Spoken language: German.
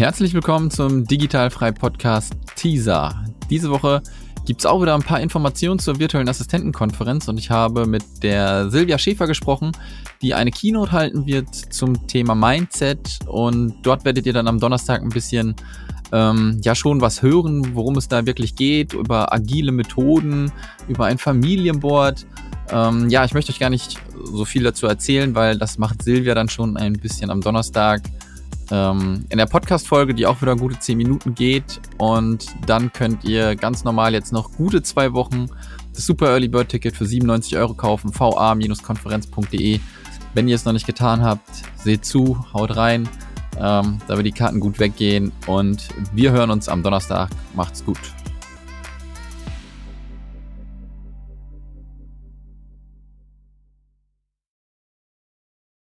Herzlich willkommen zum Digitalfrei Podcast Teaser. Diese Woche gibt es auch wieder ein paar Informationen zur virtuellen Assistentenkonferenz und ich habe mit der Silvia Schäfer gesprochen, die eine Keynote halten wird zum Thema Mindset und dort werdet ihr dann am Donnerstag ein bisschen ähm, ja schon was hören, worum es da wirklich geht, über agile Methoden, über ein Familienboard. Ähm, ja, ich möchte euch gar nicht so viel dazu erzählen, weil das macht Silvia dann schon ein bisschen am Donnerstag ähm, in der Podcast-Folge, die auch wieder gute 10 Minuten geht. Und dann könnt ihr ganz normal jetzt noch gute zwei Wochen das Super Early Bird Ticket für 97 Euro kaufen, va-konferenz.de. Wenn ihr es noch nicht getan habt, seht zu, haut rein, ähm, damit die Karten gut weggehen. Und wir hören uns am Donnerstag. Macht's gut.